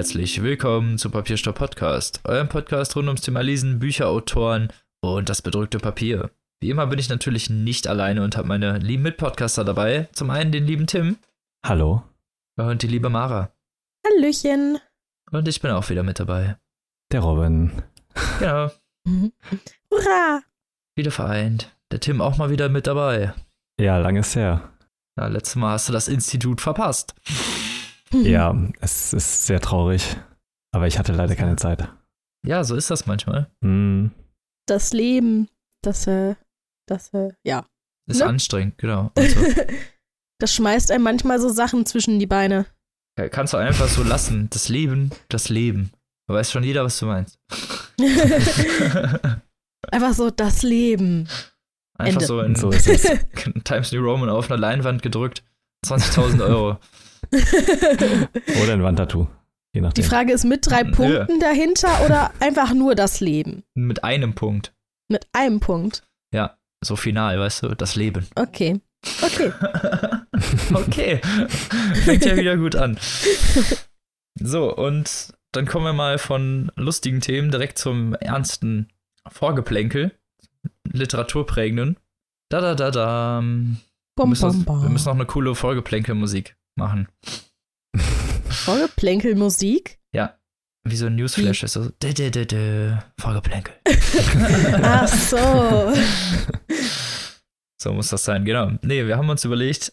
herzlich willkommen zu Papierstopp Podcast, eurem Podcast rund ums Thema Lesen, Bücher, Autoren und das bedrückte Papier. Wie immer bin ich natürlich nicht alleine und habe meine lieben Mitpodcaster dabei. Zum einen den lieben Tim. Hallo. Und die liebe Mara. Hallöchen. Und ich bin auch wieder mit dabei. Der Robin. Ja. Hurra! Wieder vereint. Der Tim auch mal wieder mit dabei. Ja, lange ist her. Ja, letztes Mal hast du das Institut verpasst. Ja, es ist sehr traurig. Aber ich hatte leider keine Zeit. Ja, so ist das manchmal. Hm. Das Leben, das, äh, das, äh, ja. Ist Ne? anstrengend, genau. So. Das schmeißt einem manchmal so Sachen zwischen die Beine. Ja, kannst du einfach so lassen. Das Leben, das Leben. Da weiß schon jeder, was du meinst. Einfach so das Leben. Einfach Ende. so in So ist es. Times New Roman auf einer Leinwand gedrückt. 20.000 Euro. Oder ein Wandtattoo. Je Die nachdem. Frage ist mit drei Ja. Punkten dahinter oder einfach nur das Leben? Mit einem Punkt. Mit einem Punkt. Ja, so final, weißt du, das Leben. Okay. Okay. okay. Fängt ja wieder gut an. So, und dann kommen wir mal von lustigen Themen direkt zum ernsten Vorgeplänkel. Literaturprägenden. Da, da, da, da. Wir Bom, müssen, bom, wir bom. müssen noch eine coole Vorgeplänkelmusik machen. Vorgeplänkelmusik? Wie so ein Newsflash ist so. dä, dä, dä, Vorgeplänkel. Ach so. So muss das sein, genau. Nee, wir haben uns überlegt,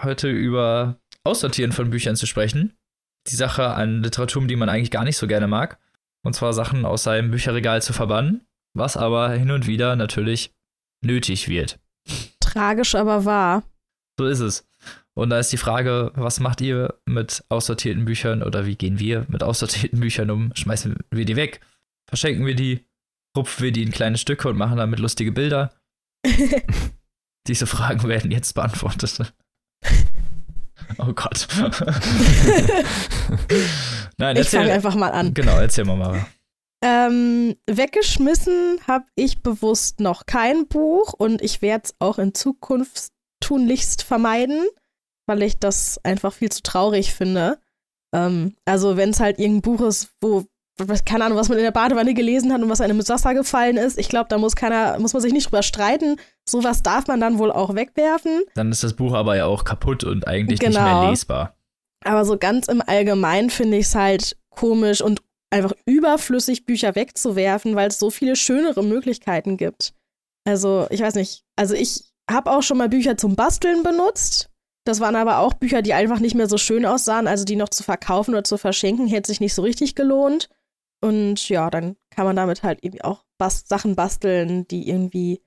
heute über Aussortieren von Büchern zu sprechen. Die Sache an Literatur, die man eigentlich gar nicht so gerne mag. Und zwar Sachen aus seinem Bücherregal zu verbannen, was aber hin und wieder natürlich nötig wird. Tragisch, aber wahr. So ist es. Und da ist die Frage, was macht ihr mit aussortierten Büchern oder wie gehen wir mit aussortierten Büchern um? Schmeißen wir die weg? Verschenken wir die? Rupfen wir die in kleine Stücke und machen damit lustige Bilder? Diese Fragen werden jetzt beantwortet. Oh Gott. Nein, ich fange einfach mal an. Genau, erzähl mal, Mara. Ähm, weggeschmissen habe ich bewusst noch kein Buch und ich werde es auch in Zukunft tunlichst vermeiden, weil ich das einfach viel zu traurig finde. Ähm, also wenn es halt irgendein Buch ist, wo was- keine Ahnung, was man in der Badewanne gelesen hat und was einem ins Wasser gefallen ist, ich glaube, da muss keiner, muss man sich nicht drüber streiten. Sowas darf man dann wohl auch wegwerfen. Dann ist das Buch aber ja auch kaputt und eigentlich nicht Genau. mehr lesbar. Aber so ganz im Allgemeinen finde ich es halt komisch und einfach überflüssig, Bücher wegzuwerfen, weil es so viele schönere Möglichkeiten gibt. Also, ich weiß nicht. Also, ich habe auch schon mal Bücher zum Basteln benutzt. Das waren aber auch Bücher, die einfach nicht mehr so schön aussahen. Also, die noch zu verkaufen oder zu verschenken, hätte sich nicht so richtig gelohnt. Und ja, dann kann man damit halt irgendwie auch bas Sachen basteln, die irgendwie,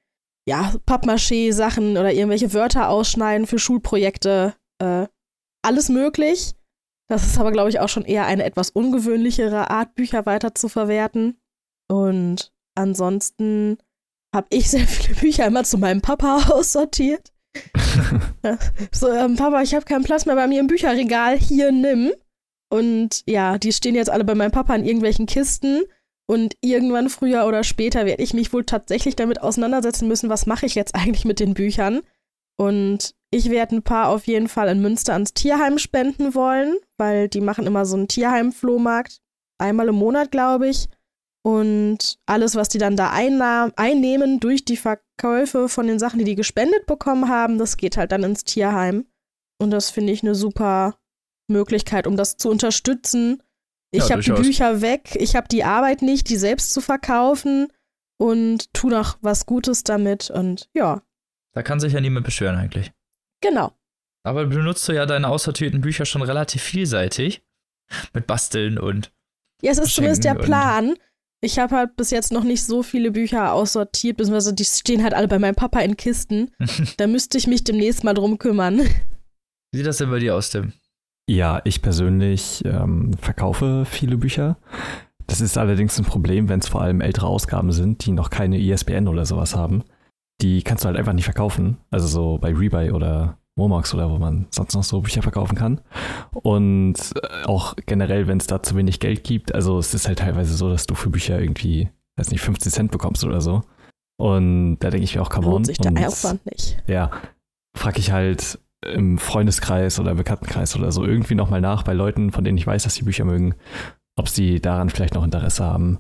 ja, Pappmaché-Sachen oder irgendwelche Wörter ausschneiden für Schulprojekte. Äh, alles möglich. Das ist aber, glaube ich, auch schon eher eine etwas ungewöhnlichere Art, Bücher weiter zu verwerten. Und ansonsten habe ich sehr viele Bücher immer zu meinem Papa aussortiert. So, ähm, Papa, ich habe keinen Platz mehr bei mir im Bücherregal, hier nimm. Und ja, die stehen jetzt alle bei meinem Papa in irgendwelchen Kisten. Und irgendwann früher oder später werde ich mich wohl tatsächlich damit auseinandersetzen müssen, was mache ich jetzt eigentlich mit den Büchern. Und ich werde ein paar auf jeden Fall in Münster ans Tierheim spenden wollen, weil die machen immer so einen Tierheim-Flohmarkt. Einmal im Monat, glaube ich. Und alles, was die dann da einnahm, einnehmen durch die Verkäufe von den Sachen, die die gespendet bekommen haben, das geht halt dann ins Tierheim. Und das finde ich eine super Möglichkeit, um das zu unterstützen. Ich Ja, habe die. Bücher weg, ich habe die Arbeit nicht, die selbst zu verkaufen und tu noch was Gutes damit. Und ja, Da kann sich ja niemand beschweren eigentlich. genau. Aber benutzt du ja deine aussortierten Bücher schon relativ vielseitig. Mit Basteln und. Ja, es ist zumindest der Plan. Ich habe halt bis jetzt noch nicht so viele Bücher aussortiert, beziehungsweise die stehen halt alle bei meinem Papa in Kisten. Da müsste ich mich demnächst mal drum kümmern. Wie sieht das denn bei dir aus, Tim? Ja, ich persönlich ähm, verkaufe viele Bücher. Das ist allerdings ein Problem, wenn es vor allem ältere Ausgaben sind, die noch keine ISBN oder sowas haben. Die kannst du halt einfach nicht verkaufen. Also so bei Rebuy oder Momox oder wo man sonst noch so Bücher verkaufen kann. Und äh, auch generell, wenn es da zu wenig Geld gibt, also es ist halt teilweise so, dass du für Bücher irgendwie, weiß nicht, 50 Cent bekommst oder so. Und da denke ich mir auch, come on. Lohnt sich der Aufwand nicht. ja, frage ich halt, im Freundeskreis oder Bekanntenkreis oder so irgendwie nochmal nach bei Leuten, von denen ich weiß, dass sie Bücher mögen, ob sie daran vielleicht noch Interesse haben.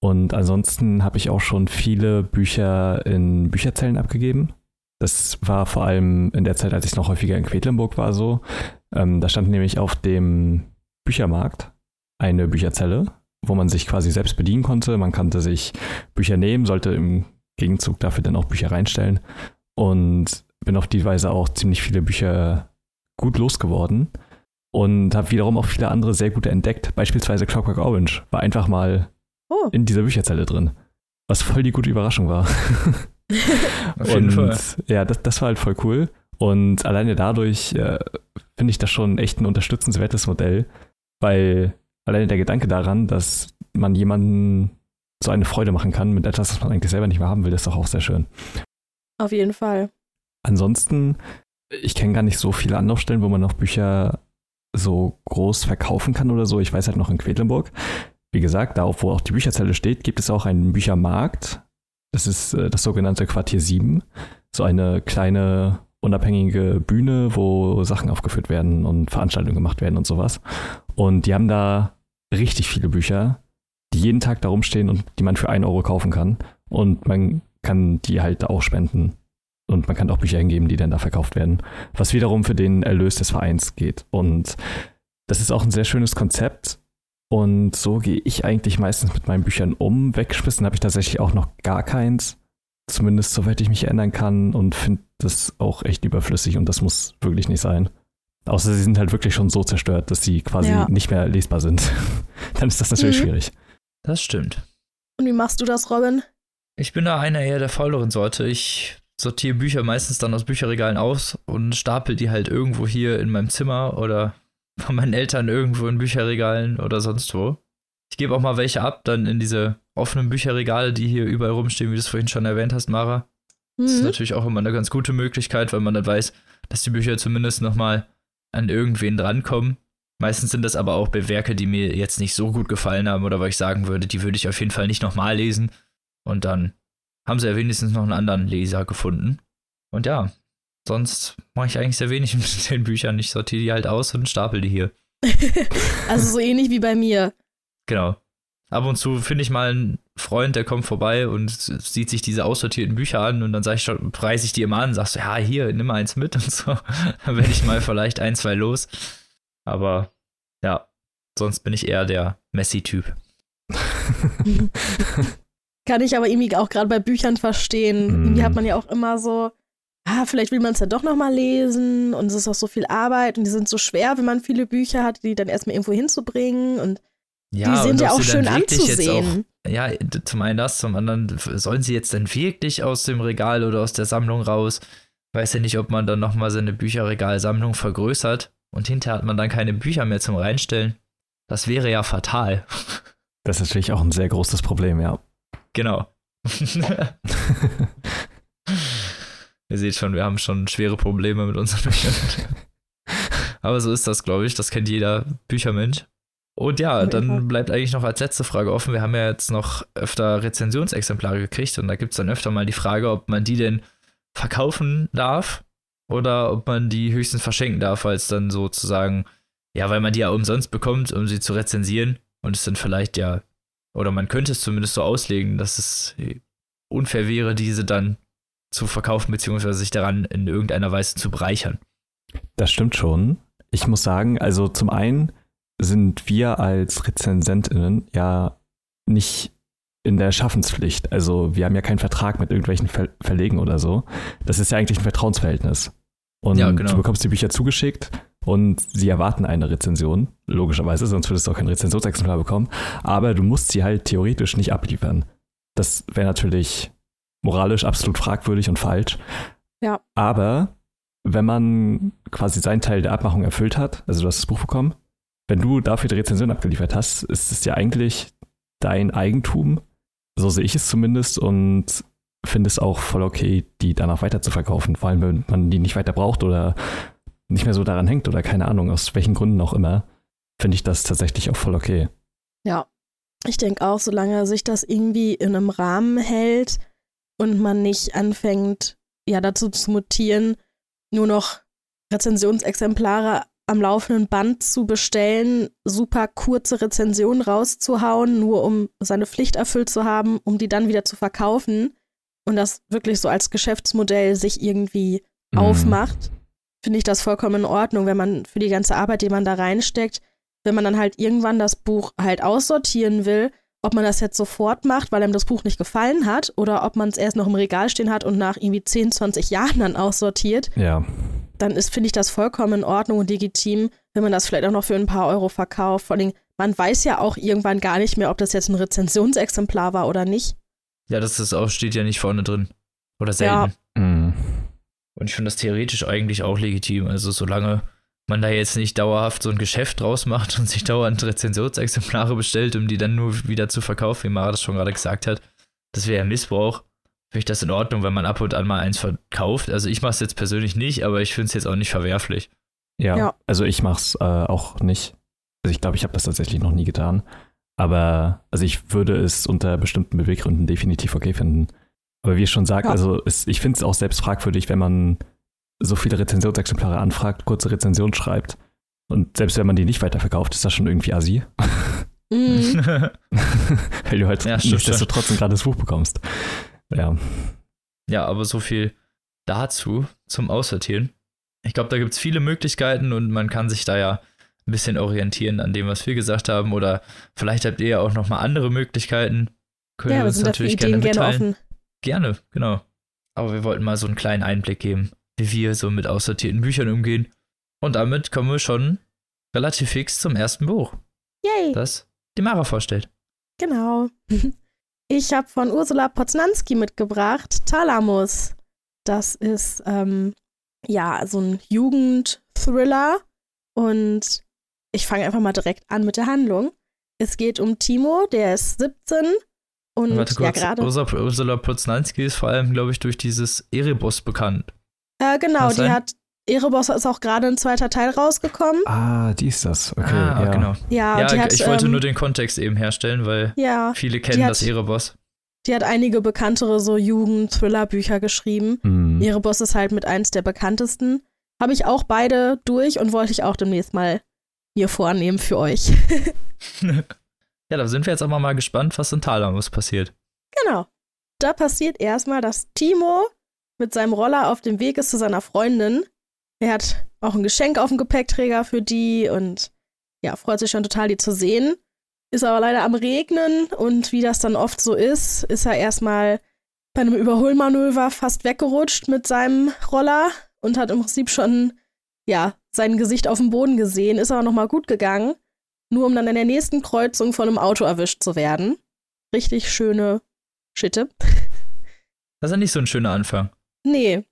Und ansonsten habe ich auch schon viele Bücher in Bücherzellen abgegeben. Das war vor allem in der Zeit, als ich noch häufiger in Quedlinburg war, so. Ähm, da stand nämlich auf dem Büchermarkt eine Bücherzelle, wo man sich quasi selbst bedienen konnte. Man konnte sich Bücher nehmen, sollte im Gegenzug dafür dann auch Bücher reinstellen. Und bin auf die Weise auch ziemlich viele Bücher gut losgeworden und habe wiederum auch viele andere sehr gute entdeckt. Beispielsweise Clockwork Orange war einfach mal oh. in dieser Bücherzelle drin, was voll die gute Überraschung war. auf jeden und Fall. ja, das, das war halt voll cool. Und alleine dadurch äh, finde ich das schon echt ein unterstützenswertes Modell, weil alleine der Gedanke daran, dass man jemanden so eine Freude machen kann mit etwas, was man eigentlich selber nicht mehr haben will, ist doch auch sehr schön. Auf jeden Fall. Ansonsten, ich kenne gar nicht so viele Anlaufstellen, wo man noch Bücher so groß verkaufen kann oder so. Ich weiß halt noch in Quedlinburg. Wie gesagt, da wo auch die Bücherzelle steht, gibt es auch einen Büchermarkt. Das ist äh, das sogenannte Quartier 7. So eine kleine unabhängige Bühne, wo Sachen aufgeführt werden und Veranstaltungen gemacht werden und sowas. Und die haben da richtig viele Bücher, die jeden Tag da rumstehen und die man für einen Euro kaufen kann. Und man kann die halt auch spenden. Und man kann auch Bücher hingeben, die dann da verkauft werden. Was wiederum für den Erlös des Vereins geht. Und das ist auch ein sehr schönes Konzept. Und so gehe ich eigentlich meistens mit meinen Büchern um. Weggeschmissen habe ich tatsächlich auch noch gar keins. Zumindest soweit ich mich erinnern kann und finde das auch echt überflüssig und das muss wirklich nicht sein. Außer sie sind halt wirklich schon so zerstört, dass sie quasi Ja. nicht mehr lesbar sind. Dann ist das natürlich Mhm. schwierig. Das stimmt. Und wie machst du das, Robin? Ich bin da einer eher der fauleren Sorte. Ich sortiere Bücher meistens dann aus Bücherregalen aus und stapel die halt irgendwo hier in meinem Zimmer oder von meinen Eltern irgendwo in Bücherregalen oder sonst wo. Ich gebe auch mal welche ab, dann in diese offenen Bücherregale, die hier überall rumstehen, wie du es vorhin schon erwähnt hast, Mara. Das ist Mhm. natürlich auch immer eine ganz gute Möglichkeit, weil man dann weiß, dass die Bücher zumindest nochmal an irgendwen drankommen. Meistens sind das aber auch Werke, die mir jetzt nicht so gut gefallen haben oder weil ich sagen würde, die würde ich auf jeden Fall nicht nochmal lesen. Und dann haben sie ja wenigstens noch einen anderen Leser gefunden. Und ja, sonst mache ich eigentlich sehr wenig mit den Büchern. Ich sortiere die halt aus und stapel die hier. Also so ähnlich wie bei mir. Genau. Ab und zu finde ich mal einen Freund, der kommt vorbei und sieht sich diese aussortierten Bücher an und dann sage ich schon, preise ich die immer an, sagst du, ja, hier, nimm mal eins mit und so. Dann werde ich mal vielleicht ein, zwei los. Aber ja, sonst bin ich eher der Messi-Typ. Kann ich aber irgendwie auch gerade bei Büchern verstehen. Mhm. Irgendwie hat man ja auch immer so, ah, vielleicht will man es ja doch nochmal lesen und es ist auch so viel Arbeit und die sind so schwer, wenn man viele Bücher hat, die dann erstmal irgendwo hinzubringen und Ja, die sind und ja auch schön anzusehen. Auch, ja, zum einen das, zum anderen sollen sie jetzt dann wirklich aus dem Regal oder aus der Sammlung raus. Weiß ja nicht, ob man dann nochmal seine Bücherregalsammlung vergrößert und hinterher hat man dann keine Bücher mehr zum Reinstellen. Das wäre ja fatal. Das ist natürlich auch ein sehr großes Problem, ja. Genau. Ihr seht schon, wir haben schon schwere Probleme mit unseren Büchern. Aber so ist das, glaube ich. Das kennt jeder Büchermensch. Und ja, dann bleibt eigentlich noch als letzte Frage offen. Wir haben ja jetzt noch öfter Rezensionsexemplare gekriegt und da gibt es dann öfter mal die Frage, ob man die denn verkaufen darf oder ob man die höchstens verschenken darf, weil es dann sozusagen, ja, weil man die ja umsonst bekommt, um sie zu rezensieren und es dann vielleicht ja, oder man könnte es zumindest so auslegen, dass es unfair wäre, diese dann zu verkaufen, beziehungsweise sich daran in irgendeiner Weise zu bereichern. Das stimmt schon. Ich muss sagen, also zum einen sind wir als RezensentInnen ja nicht in der Schaffenspflicht. Also wir haben ja keinen Vertrag mit irgendwelchen Ver Verlegen oder so. Das ist ja eigentlich ein Vertrauensverhältnis. Und Ja, genau. du bekommst die Bücher zugeschickt und sie erwarten eine Rezension, logischerweise, sonst würdest du auch kein Rezensionsexemplar bekommen. Aber du musst sie halt theoretisch nicht abliefern. Das wäre natürlich moralisch absolut fragwürdig und falsch. Ja. Aber wenn man quasi seinen Teil der Abmachung erfüllt hat, also du hast das Buch bekommen, wenn du dafür die Rezension abgeliefert hast, ist es ja eigentlich dein Eigentum. So sehe ich es zumindest und finde es auch voll okay, die danach weiter zu verkaufen. Vor allem, wenn man die nicht weiter braucht oder nicht mehr so daran hängt oder keine Ahnung, aus welchen Gründen auch immer, finde ich das tatsächlich auch voll okay. Ja, ich denke auch, solange sich das irgendwie in einem Rahmen hält und man nicht anfängt, ja, dazu zu mutieren, nur noch Rezensionsexemplare am laufenden Band zu bestellen, super kurze Rezensionen rauszuhauen, nur um seine Pflicht erfüllt zu haben, um die dann wieder zu verkaufen und das wirklich so als Geschäftsmodell sich irgendwie mhm. aufmacht, finde ich das vollkommen in Ordnung, wenn man für die ganze Arbeit, die man da reinsteckt, wenn man dann halt irgendwann das Buch halt aussortieren will, ob man das jetzt sofort macht, weil einem das Buch nicht gefallen hat, oder ob man es erst noch im Regal stehen hat und nach irgendwie 10, 20 Jahren dann aussortiert. Ja dann ist, finde ich das vollkommen in Ordnung und legitim, wenn man das vielleicht auch noch für ein paar Euro verkauft. Vor allem, man weiß ja auch irgendwann gar nicht mehr, ob das jetzt ein Rezensionsexemplar war oder nicht. Ja, das ist auch, steht ja nicht vorne drin. Oder selten. Ja. Mhm. Und ich finde das theoretisch eigentlich auch legitim. Also solange man da jetzt nicht dauerhaft so ein Geschäft draus macht und sich dauernd Rezensionsexemplare bestellt, um die dann nur wieder zu verkaufen, wie Mara das schon gerade gesagt hat, das wäre ja Missbrauch finde ich das in Ordnung, wenn man ab und an mal eins verkauft. Also ich mache es jetzt persönlich nicht, aber ich finde es jetzt auch nicht verwerflich. Ja, ja. also ich mache es äh, auch nicht. Also ich glaube, ich habe das tatsächlich noch nie getan. Aber also ich würde es unter bestimmten Beweggründen definitiv okay finden. Aber wie ich schon sagt, ja. also es, ich finde es auch selbst fragwürdig, wenn man so viele Rezensionsexemplare anfragt, kurze Rezensionen schreibt. Und selbst wenn man die nicht weiterverkauft, ist das schon irgendwie assi. Mhm. Weil du halt ja, nichtsdestotrotz ein gratis Buch bekommst. Ja. Ja, aber so viel dazu zum Aussortieren. Ich glaube, da gibt es viele Möglichkeiten und man kann sich da ja ein bisschen orientieren an dem, was wir gesagt haben. Oder vielleicht habt ihr ja auch noch mal andere Möglichkeiten. Können ja, wir uns natürlich gerne mitteilen. Gerne, gerne, genau. Aber wir wollten mal so einen kleinen Einblick geben, wie wir so mit aussortierten Büchern umgehen. Und damit kommen wir schon relativ fix zum ersten Buch. Yay! Das die Mara vorstellt. Genau. Ich habe von Ursula Poznanski mitgebracht, Thalamus. Das ist ähm, ja so ein Jugendthriller und ich fange einfach mal direkt an mit der Handlung. Es geht um Timo, der ist 17 und Warte kurz, ja gerade. Ursula Poznanski ist vor allem, glaube ich, durch dieses Erebus bekannt. Äh, genau, die hat Erebos ist auch gerade ein zweiter Teil rausgekommen. Ah, die ist das. Okay, ah, ja. genau. Ja, ja hat, ich wollte ähm, nur den Kontext eben herstellen, weil ja, viele kennen hat, das Erebos. Die hat einige bekanntere so Jugend-Thriller-Bücher geschrieben. Mhm. Erebos ist halt mit eins der bekanntesten. Habe ich auch beide durch und wollte ich auch demnächst mal hier vornehmen für euch. ja, da sind wir jetzt aber mal gespannt, was in Thalamus passiert. Genau. Da passiert erstmal, dass Timo mit seinem Roller auf dem Weg ist zu seiner Freundin er hat auch ein Geschenk auf dem Gepäckträger für die und ja, freut sich schon total, die zu sehen. Ist aber leider am Regnen und wie das dann oft so ist, ist er erstmal bei einem Überholmanöver fast weggerutscht mit seinem Roller und hat im Prinzip schon, ja, sein Gesicht auf dem Boden gesehen, ist aber nochmal gut gegangen, nur um dann in der nächsten Kreuzung von einem Auto erwischt zu werden. Richtig schöne Schitte. Das ist ja nicht so ein schöner Anfang. Nee.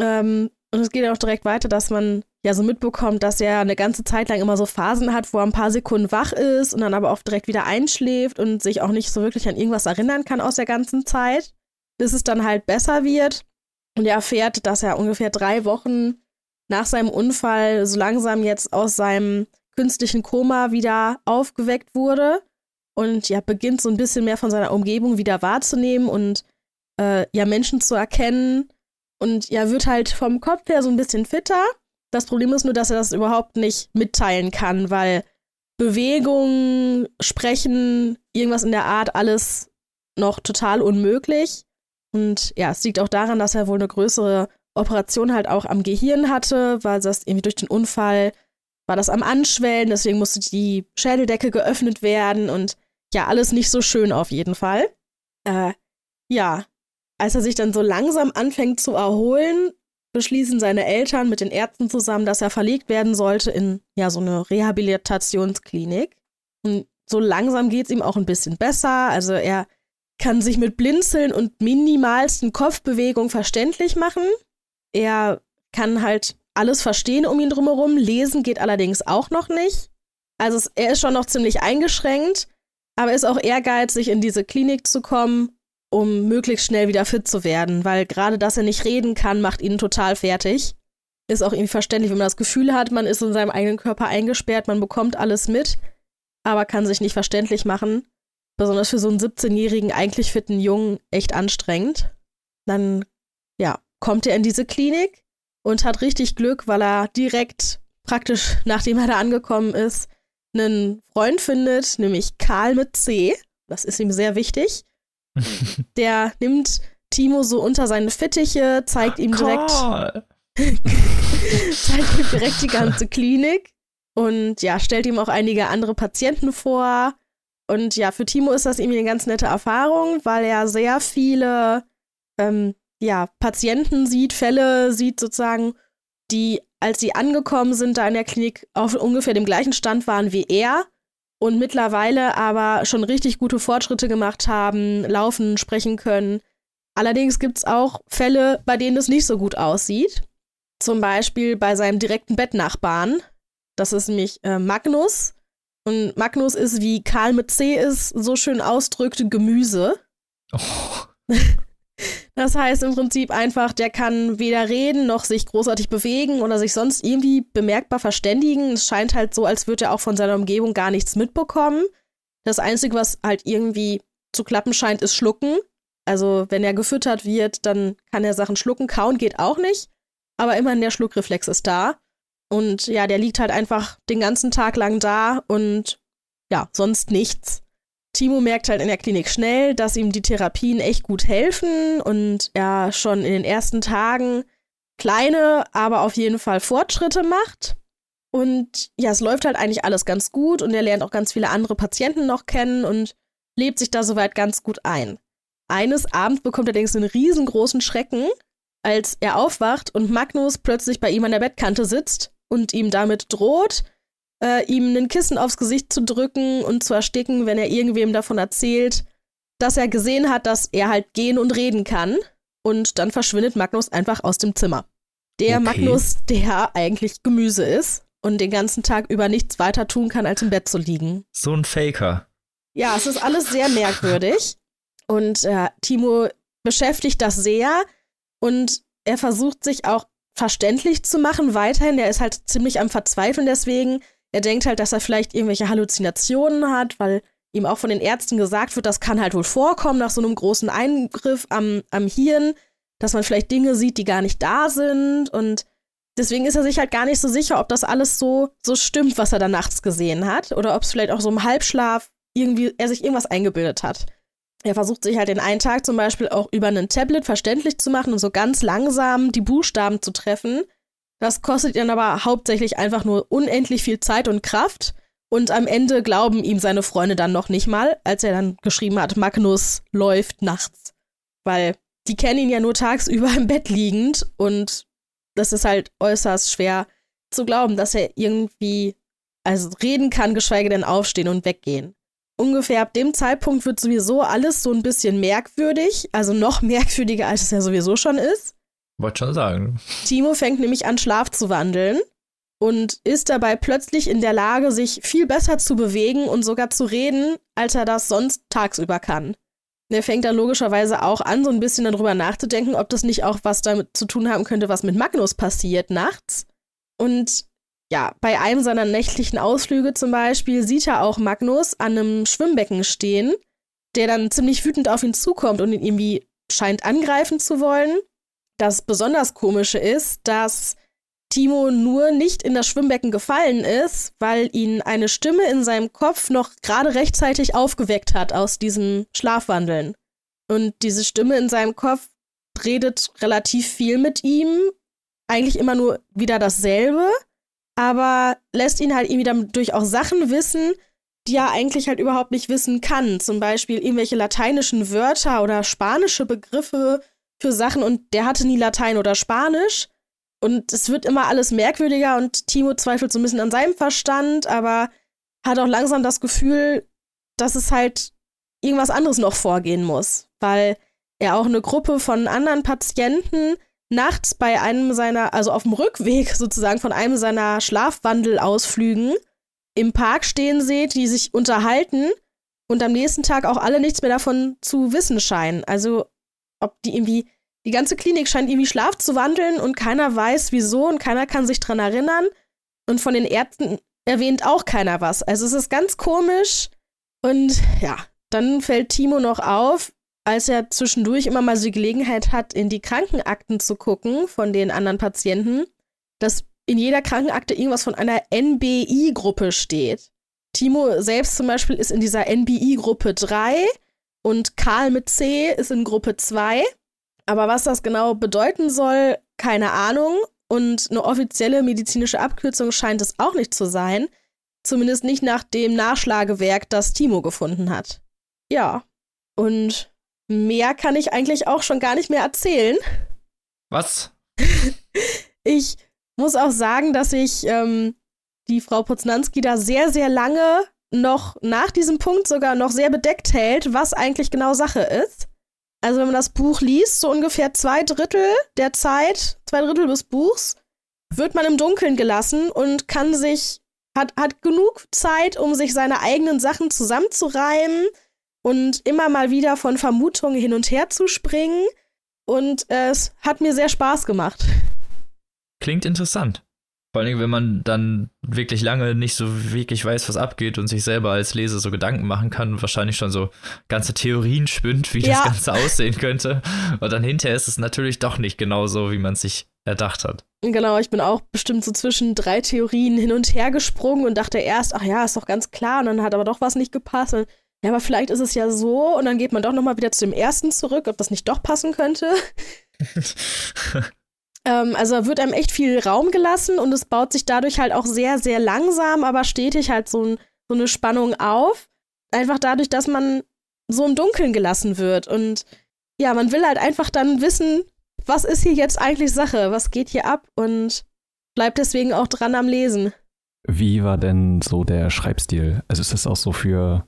Ähm, und es geht auch direkt weiter, dass man ja so mitbekommt, dass er eine ganze Zeit lang immer so Phasen hat, wo er ein paar Sekunden wach ist und dann aber auch direkt wieder einschläft und sich auch nicht so wirklich an irgendwas erinnern kann aus der ganzen Zeit, bis es dann halt besser wird. Und er erfährt, dass er ungefähr drei Wochen nach seinem Unfall so langsam jetzt aus seinem künstlichen Koma wieder aufgeweckt wurde und ja beginnt so ein bisschen mehr von seiner Umgebung wieder wahrzunehmen und äh, ja Menschen zu erkennen und ja, wird halt vom Kopf her so ein bisschen fitter. Das Problem ist nur, dass er das überhaupt nicht mitteilen kann, weil Bewegung, Sprechen, irgendwas in der Art, alles noch total unmöglich. Und ja, es liegt auch daran, dass er wohl eine größere Operation halt auch am Gehirn hatte, weil das irgendwie durch den Unfall war das am Anschwellen, deswegen musste die Schädeldecke geöffnet werden und ja, alles nicht so schön auf jeden Fall. Äh, ja, als er sich dann so langsam anfängt zu erholen, beschließen seine Eltern mit den Ärzten zusammen, dass er verlegt werden sollte in ja so eine Rehabilitationsklinik. Und so langsam geht es ihm auch ein bisschen besser. Also er kann sich mit Blinzeln und minimalsten Kopfbewegungen verständlich machen. Er kann halt alles verstehen um ihn drumherum. Lesen geht allerdings auch noch nicht. Also er ist schon noch ziemlich eingeschränkt, aber ist auch ehrgeizig, in diese Klinik zu kommen um möglichst schnell wieder fit zu werden, weil gerade, dass er nicht reden kann, macht ihn total fertig. Ist auch irgendwie verständlich, wenn man das Gefühl hat, man ist in seinem eigenen Körper eingesperrt, man bekommt alles mit, aber kann sich nicht verständlich machen. Besonders für so einen 17-jährigen, eigentlich fitten Jungen echt anstrengend. Dann, ja, kommt er in diese Klinik und hat richtig Glück, weil er direkt praktisch, nachdem er da angekommen ist, einen Freund findet, nämlich Karl mit C. Das ist ihm sehr wichtig. Der nimmt Timo so unter seine Fittiche, zeigt ihm direkt, zeigt ihm direkt die ganze Klinik und ja, stellt ihm auch einige andere Patienten vor. Und ja, für Timo ist das irgendwie eine ganz nette Erfahrung, weil er sehr viele ähm, ja, Patienten sieht, Fälle sieht sozusagen, die, als sie angekommen sind, da in der Klinik auf ungefähr dem gleichen Stand waren wie er und mittlerweile aber schon richtig gute Fortschritte gemacht haben, laufen, sprechen können. Allerdings gibt es auch Fälle, bei denen es nicht so gut aussieht. Zum Beispiel bei seinem direkten Bettnachbarn. Das ist nämlich äh, Magnus. Und Magnus ist, wie Karl mit C ist, so schön ausdrückt, Gemüse. Oh. Das heißt im Prinzip einfach, der kann weder reden noch sich großartig bewegen oder sich sonst irgendwie bemerkbar verständigen. Es scheint halt so, als würde er auch von seiner Umgebung gar nichts mitbekommen. Das Einzige, was halt irgendwie zu klappen scheint, ist Schlucken. Also wenn er gefüttert wird, dann kann er Sachen schlucken. Kauen geht auch nicht. Aber immerhin der Schluckreflex ist da. Und ja, der liegt halt einfach den ganzen Tag lang da und ja, sonst nichts. Timo merkt halt in der Klinik schnell, dass ihm die Therapien echt gut helfen und er schon in den ersten Tagen kleine, aber auf jeden Fall Fortschritte macht. Und ja, es läuft halt eigentlich alles ganz gut und er lernt auch ganz viele andere Patienten noch kennen und lebt sich da soweit ganz gut ein. Eines Abends bekommt er allerdings einen riesengroßen Schrecken, als er aufwacht und Magnus plötzlich bei ihm an der Bettkante sitzt und ihm damit droht, äh, ihm ein Kissen aufs Gesicht zu drücken und zu ersticken, wenn er irgendwem davon erzählt, dass er gesehen hat, dass er halt gehen und reden kann. Und dann verschwindet Magnus einfach aus dem Zimmer. Der okay. Magnus, der eigentlich Gemüse ist und den ganzen Tag über nichts weiter tun kann, als im Bett zu liegen. So ein Faker. Ja, es ist alles sehr merkwürdig. Und äh, Timo beschäftigt das sehr und er versucht sich auch verständlich zu machen weiterhin. Er ist halt ziemlich am Verzweifeln deswegen. Er denkt halt, dass er vielleicht irgendwelche Halluzinationen hat, weil ihm auch von den Ärzten gesagt wird, das kann halt wohl vorkommen nach so einem großen Eingriff am, am Hirn, dass man vielleicht Dinge sieht, die gar nicht da sind. Und deswegen ist er sich halt gar nicht so sicher, ob das alles so, so stimmt, was er da nachts gesehen hat. Oder ob es vielleicht auch so im Halbschlaf irgendwie er sich irgendwas eingebildet hat. Er versucht sich halt den einen Tag zum Beispiel auch über ein Tablet verständlich zu machen und so ganz langsam die Buchstaben zu treffen. Das kostet ihn aber hauptsächlich einfach nur unendlich viel Zeit und Kraft. Und am Ende glauben ihm seine Freunde dann noch nicht mal, als er dann geschrieben hat, Magnus läuft nachts. Weil die kennen ihn ja nur tagsüber im Bett liegend und das ist halt äußerst schwer zu glauben, dass er irgendwie also reden kann, geschweige denn aufstehen und weggehen. Ungefähr ab dem Zeitpunkt wird sowieso alles so ein bisschen merkwürdig, also noch merkwürdiger, als es ja sowieso schon ist. Wollte schon sagen. Timo fängt nämlich an, Schlaf zu wandeln und ist dabei plötzlich in der Lage, sich viel besser zu bewegen und sogar zu reden, als er das sonst tagsüber kann. Er fängt dann logischerweise auch an, so ein bisschen darüber nachzudenken, ob das nicht auch was damit zu tun haben könnte, was mit Magnus passiert nachts. Und ja, bei einem seiner nächtlichen Ausflüge zum Beispiel sieht er auch Magnus an einem Schwimmbecken stehen, der dann ziemlich wütend auf ihn zukommt und ihn irgendwie scheint angreifen zu wollen. Das besonders komische ist, dass Timo nur nicht in das Schwimmbecken gefallen ist, weil ihn eine Stimme in seinem Kopf noch gerade rechtzeitig aufgeweckt hat aus diesem Schlafwandeln. Und diese Stimme in seinem Kopf redet relativ viel mit ihm, eigentlich immer nur wieder dasselbe, aber lässt ihn halt irgendwie dadurch auch Sachen wissen, die er eigentlich halt überhaupt nicht wissen kann. Zum Beispiel irgendwelche lateinischen Wörter oder spanische Begriffe, für Sachen und der hatte nie Latein oder Spanisch. Und es wird immer alles merkwürdiger und Timo zweifelt so ein bisschen an seinem Verstand, aber hat auch langsam das Gefühl, dass es halt irgendwas anderes noch vorgehen muss, weil er auch eine Gruppe von anderen Patienten nachts bei einem seiner, also auf dem Rückweg sozusagen von einem seiner Schlafwandelausflügen im Park stehen sieht, die sich unterhalten und am nächsten Tag auch alle nichts mehr davon zu wissen scheinen. Also ob die irgendwie, die ganze Klinik scheint irgendwie Schlaf zu wandeln und keiner weiß wieso und keiner kann sich dran erinnern. Und von den Ärzten erwähnt auch keiner was. Also es ist ganz komisch. Und ja, dann fällt Timo noch auf, als er zwischendurch immer mal so die Gelegenheit hat, in die Krankenakten zu gucken von den anderen Patienten, dass in jeder Krankenakte irgendwas von einer NBI-Gruppe steht. Timo selbst zum Beispiel ist in dieser NBI-Gruppe 3 und Karl mit C ist in Gruppe 2. Aber was das genau bedeuten soll, keine Ahnung. Und eine offizielle medizinische Abkürzung scheint es auch nicht zu sein. Zumindest nicht nach dem Nachschlagewerk, das Timo gefunden hat. Ja. Und mehr kann ich eigentlich auch schon gar nicht mehr erzählen. Was? ich muss auch sagen, dass ich ähm, die Frau Poznanski da sehr, sehr lange noch nach diesem Punkt sogar noch sehr bedeckt hält, was eigentlich genau Sache ist. Also wenn man das Buch liest, so ungefähr zwei Drittel der Zeit, zwei Drittel des Buchs, wird man im Dunkeln gelassen und kann sich, hat, hat genug Zeit, um sich seine eigenen Sachen zusammenzureimen und immer mal wieder von Vermutungen hin und her zu springen. Und es hat mir sehr Spaß gemacht. Klingt interessant. Vor allem, wenn man dann wirklich lange nicht so wirklich weiß, was abgeht und sich selber als Leser so Gedanken machen kann und wahrscheinlich schon so ganze Theorien spinnt, wie ja. das Ganze aussehen könnte. Und dann hinterher ist es natürlich doch nicht genau so, wie man es sich erdacht hat. Genau, ich bin auch bestimmt so zwischen drei Theorien hin und her gesprungen und dachte erst, ach ja, ist doch ganz klar. Und dann hat aber doch was nicht gepasst. Und, ja, aber vielleicht ist es ja so. Und dann geht man doch nochmal wieder zu dem ersten zurück, ob das nicht doch passen könnte. Ähm, also wird einem echt viel Raum gelassen und es baut sich dadurch halt auch sehr, sehr langsam, aber stetig halt so, ein, so eine Spannung auf. Einfach dadurch, dass man so im Dunkeln gelassen wird. Und ja, man will halt einfach dann wissen, was ist hier jetzt eigentlich Sache? Was geht hier ab? Und bleibt deswegen auch dran am Lesen. Wie war denn so der Schreibstil? Also ist das auch so für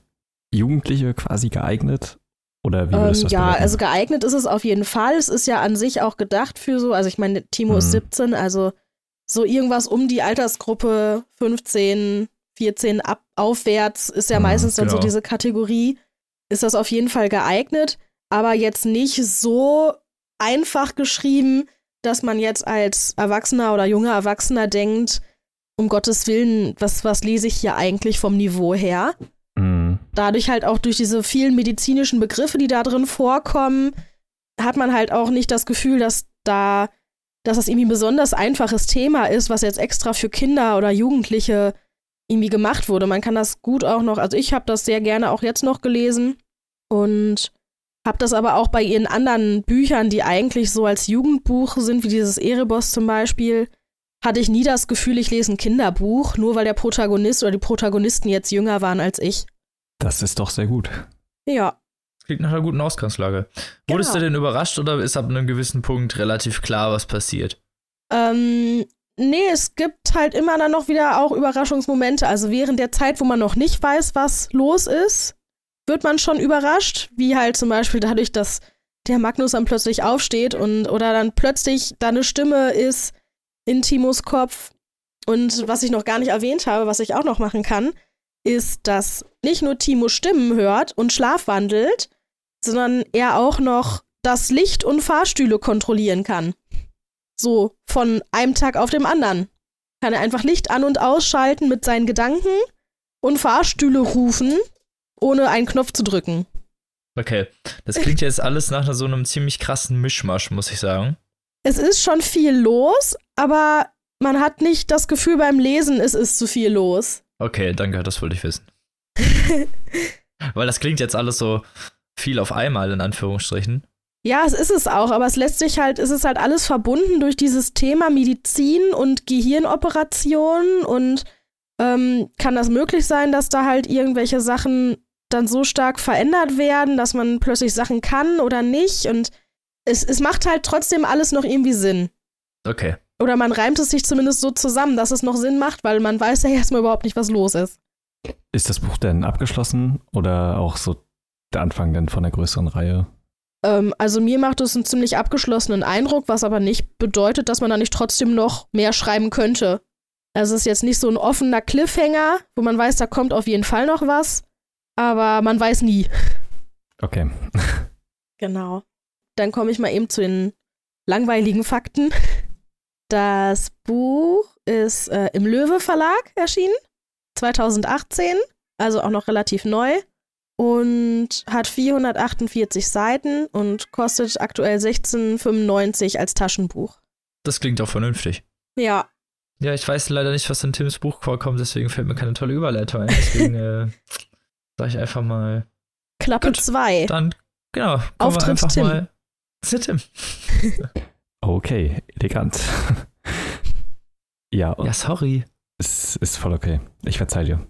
Jugendliche quasi geeignet? Oder wie würdest ähm, das Ja, bewerten? also geeignet ist es auf jeden Fall. Es ist ja an sich auch gedacht für so, also ich meine, Timo mhm. ist 17, also so irgendwas um die Altersgruppe 15, 14 ab, aufwärts ist ja mhm, meistens dann genau. so diese Kategorie. Ist das auf jeden Fall geeignet, aber jetzt nicht so einfach geschrieben, dass man jetzt als Erwachsener oder junger Erwachsener denkt, um Gottes Willen, was, was lese ich hier eigentlich vom Niveau her? Dadurch halt auch durch diese vielen medizinischen Begriffe, die da drin vorkommen, hat man halt auch nicht das Gefühl, dass da, dass das irgendwie ein besonders einfaches Thema ist, was jetzt extra für Kinder oder Jugendliche irgendwie gemacht wurde. Man kann das gut auch noch, also ich habe das sehr gerne auch jetzt noch gelesen und habe das aber auch bei ihren anderen Büchern, die eigentlich so als Jugendbuch sind, wie dieses Erebos zum Beispiel, hatte ich nie das Gefühl, ich lese ein Kinderbuch, nur weil der Protagonist oder die Protagonisten jetzt jünger waren als ich. Das ist doch sehr gut. Ja. Klingt nach einer guten Ausgangslage. Genau. Wurdest du denn überrascht oder ist ab einem gewissen Punkt relativ klar, was passiert? Ähm, nee, es gibt halt immer dann noch wieder auch Überraschungsmomente. Also während der Zeit, wo man noch nicht weiß, was los ist, wird man schon überrascht. Wie halt zum Beispiel dadurch, dass der Magnus dann plötzlich aufsteht und oder dann plötzlich da eine Stimme ist in Timos Kopf. Und was ich noch gar nicht erwähnt habe, was ich auch noch machen kann, ist, dass nicht nur Timo Stimmen hört und schlafwandelt, sondern er auch noch das Licht und Fahrstühle kontrollieren kann. So von einem Tag auf dem anderen. Kann er einfach Licht an- und ausschalten mit seinen Gedanken und Fahrstühle rufen, ohne einen Knopf zu drücken. Okay, das klingt jetzt alles nach so einem ziemlich krassen Mischmasch, muss ich sagen. Es ist schon viel los, aber man hat nicht das Gefühl beim Lesen, es ist zu viel los. Okay, danke, das wollte ich wissen. Weil das klingt jetzt alles so viel auf einmal, in Anführungsstrichen. Ja, es ist es auch, aber es lässt sich halt, es ist halt alles verbunden durch dieses Thema Medizin und Gehirnoperationen und ähm, kann das möglich sein, dass da halt irgendwelche Sachen dann so stark verändert werden, dass man plötzlich Sachen kann oder nicht und es, es macht halt trotzdem alles noch irgendwie Sinn. Okay. Oder man reimt es sich zumindest so zusammen, dass es noch Sinn macht, weil man weiß ja erstmal überhaupt nicht, was los ist. Ist das Buch denn abgeschlossen oder auch so der Anfang denn von der größeren Reihe? Ähm, also mir macht es einen ziemlich abgeschlossenen Eindruck, was aber nicht bedeutet, dass man da nicht trotzdem noch mehr schreiben könnte. Also es ist jetzt nicht so ein offener Cliffhanger, wo man weiß, da kommt auf jeden Fall noch was, aber man weiß nie. Okay. genau. Dann komme ich mal eben zu den langweiligen Fakten. Das Buch ist äh, im Löwe Verlag erschienen, 2018, also auch noch relativ neu. und hat 448 Seiten und kostet aktuell 16,95 als Taschenbuch. Das klingt auch vernünftig. Ja. Ja, ich weiß leider nicht, was in Tims Buch vorkommt, deswegen fällt mir keine tolle Überleitung ein. Deswegen äh, sage ich einfach mal. Klappe 2. Dann, genau, Auftritt Tim. mal zu Tim. Okay, elegant. ja, Ja, sorry. es ist voll okay. Ich verzeih dir.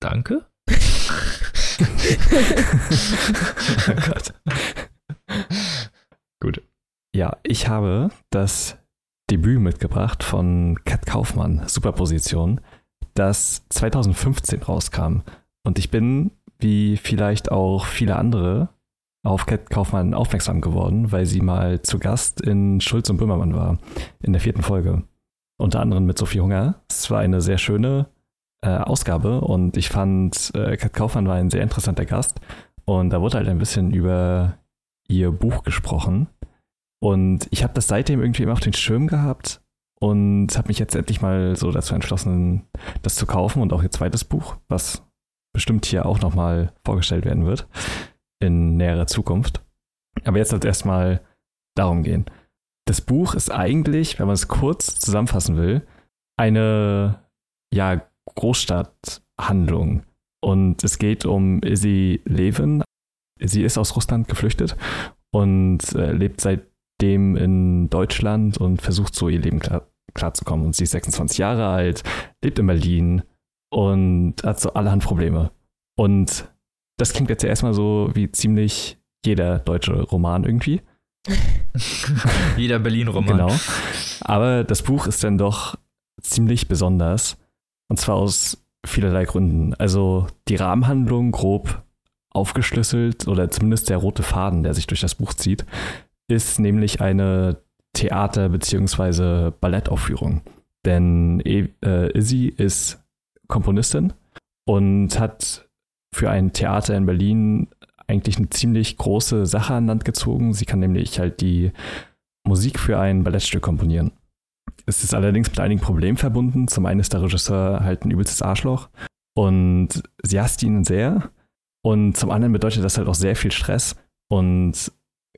Danke. oh Gott. Gut. Ja, ich habe das Debüt mitgebracht von Kat Kaufmann, Superposition, das 2015 rauskam. Und ich bin, wie vielleicht auch viele andere, auf Kat Kaufmann aufmerksam geworden, weil sie mal zu Gast in Schulz und Böhmermann war, in der vierten Folge. Unter anderem mit Sophie Hunger. Es war eine sehr schöne äh, Ausgabe und ich fand, äh, Kat Kaufmann war ein sehr interessanter Gast. Und da wurde halt ein bisschen über ihr Buch gesprochen. Und ich habe das seitdem irgendwie immer auf den Schirm gehabt und habe mich jetzt endlich mal so dazu entschlossen, das zu kaufen und auch ihr zweites Buch, was bestimmt hier auch nochmal vorgestellt werden wird in näherer Zukunft. Aber jetzt soll es erstmal darum gehen. Das Buch ist eigentlich, wenn man es kurz zusammenfassen will, eine ja, Großstadthandlung. Und es geht um Izzy Levin. Sie ist aus Russland geflüchtet und äh, lebt seitdem in Deutschland und versucht so ihr Leben klar, klarzukommen. Und sie ist 26 Jahre alt, lebt in Berlin und hat so allerhand Probleme. Und das klingt jetzt ja erstmal so wie ziemlich jeder deutsche Roman irgendwie. Jeder Berlin-Roman. Genau. Aber das Buch ist dann doch ziemlich besonders. Und zwar aus vielerlei Gründen. Also die Rahmenhandlung grob aufgeschlüsselt oder zumindest der rote Faden, der sich durch das Buch zieht, ist nämlich eine Theater- bzw. Ballettaufführung. Denn E- äh, Izzy ist Komponistin und hat für ein Theater in Berlin eigentlich eine ziemlich große Sache an Land gezogen. Sie kann nämlich halt die Musik für ein Ballettstück komponieren. Es ist allerdings mit einigen Problemen verbunden. Zum einen ist der Regisseur halt ein übelstes Arschloch und sie hasst ihn sehr. Und zum anderen bedeutet das halt auch sehr viel Stress und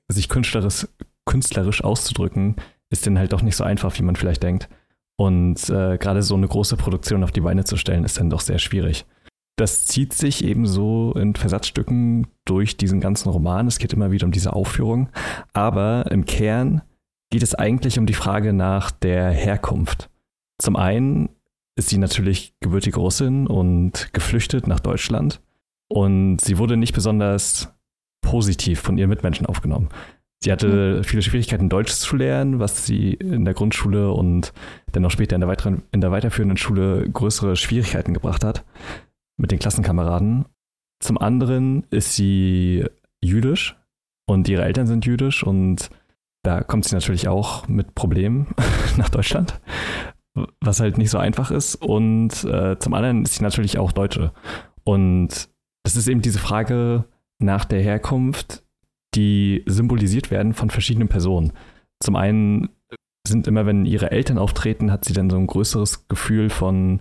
sich künstlerisch, künstlerisch auszudrücken, ist dann halt doch nicht so einfach, wie man vielleicht denkt. Und äh, gerade so eine große Produktion auf die Beine zu stellen, ist dann doch sehr schwierig. Das zieht sich ebenso in Versatzstücken durch diesen ganzen Roman. Es geht immer wieder um diese Aufführung. Aber im Kern geht es eigentlich um die Frage nach der Herkunft. Zum einen ist sie natürlich gebürtige Russin und geflüchtet nach Deutschland. Und sie wurde nicht besonders positiv von ihren Mitmenschen aufgenommen. Sie hatte viele Schwierigkeiten, Deutsch zu lernen, was sie in der Grundschule und dann auch später in der, weiteren, in der weiterführenden Schule größere Schwierigkeiten gebracht hat mit den Klassenkameraden. Zum anderen ist sie jüdisch und ihre Eltern sind jüdisch und da kommt sie natürlich auch mit Problemen nach Deutschland, was halt nicht so einfach ist. Und äh, zum anderen ist sie natürlich auch Deutsche. Und das ist eben diese Frage nach der Herkunft, die symbolisiert werden von verschiedenen Personen. Zum einen sind immer, wenn ihre Eltern auftreten, hat sie dann so ein größeres Gefühl von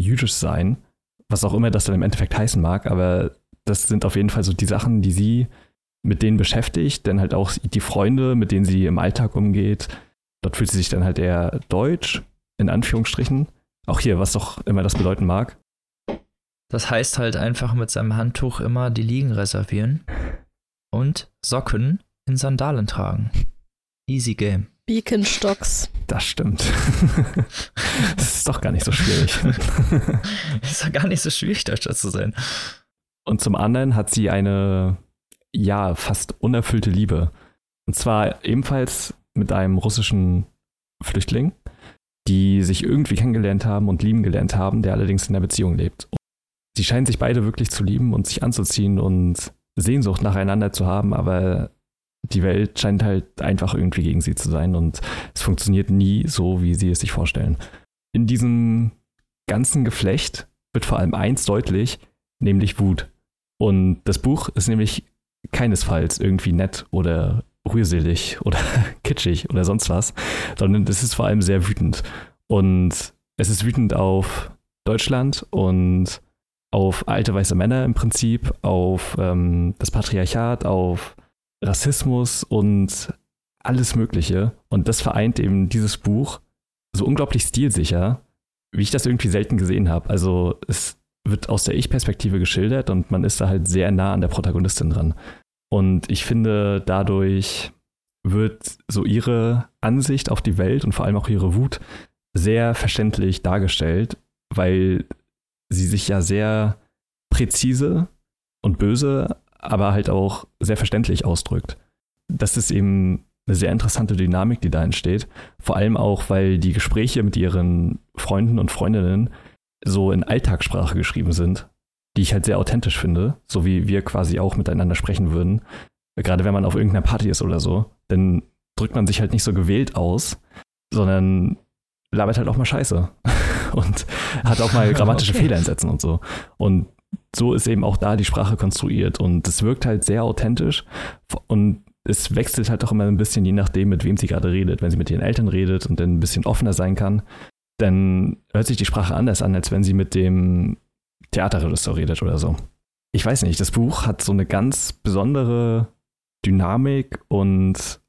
jüdisch sein, was auch immer das dann im Endeffekt heißen mag, aber das sind auf jeden Fall so die Sachen, die sie mit denen beschäftigt, denn halt auch die Freunde, mit denen sie im Alltag umgeht. Dort fühlt sie sich dann halt eher deutsch, in Anführungsstrichen. Auch hier, was doch immer das bedeuten mag. Das heißt halt einfach mit seinem Handtuch immer die Liegen reservieren und Socken in Sandalen tragen. Easy game. Beaconstocks. Das stimmt. das ist doch gar nicht so schwierig. Ist ja gar nicht so schwierig, Deutscher zu sein. Und zum anderen hat sie eine, ja, fast unerfüllte Liebe. Und zwar ebenfalls mit einem russischen Flüchtling, die sich irgendwie kennengelernt haben und lieben gelernt haben, der allerdings in der Beziehung lebt. Und sie scheinen sich beide wirklich zu lieben und sich anzuziehen und Sehnsucht nacheinander zu haben, aber die Welt scheint halt einfach irgendwie gegen sie zu sein und es funktioniert nie so, wie sie es sich vorstellen. In diesem ganzen Geflecht wird vor allem eins deutlich, nämlich Wut. Und das Buch ist nämlich keinesfalls irgendwie nett oder rührselig oder kitschig oder sonst was, sondern es ist vor allem sehr wütend. Und es ist wütend auf Deutschland und auf alte weiße Männer im Prinzip, auf ähm, das Patriarchat, auf Rassismus und alles Mögliche. Und das vereint eben dieses Buch so unglaublich stilsicher, wie ich das irgendwie selten gesehen habe. Also es wird aus der Ich-Perspektive geschildert und man ist da halt sehr nah an der Protagonistin dran. Und ich finde, dadurch wird so ihre Ansicht auf die Welt und vor allem auch ihre Wut sehr verständlich dargestellt, weil sie sich ja sehr präzise und böse, aber halt auch sehr verständlich ausdrückt. Das ist eben eine sehr interessante Dynamik, die da entsteht. Vor allem auch, weil die Gespräche mit ihren Freunden und Freundinnen so in Alltagssprache geschrieben sind, die ich halt sehr authentisch finde, so wie wir quasi auch miteinander sprechen würden. Gerade wenn man auf irgendeiner Party ist oder so, dann drückt man sich halt nicht so gewählt aus, sondern labert halt auch mal Scheiße und hat auch mal grammatische okay. Fehler in Sätzen und so. Und so ist eben auch da die Sprache konstruiert und es wirkt halt sehr authentisch und es wechselt halt auch immer ein bisschen, je nachdem, mit wem sie gerade redet. Wenn sie mit ihren Eltern redet und dann ein bisschen offener sein kann, dann hört sich die Sprache anders an, als wenn sie mit dem Theaterregisseur redet oder so. Ich weiß nicht, das Buch hat so eine ganz besondere Dynamik und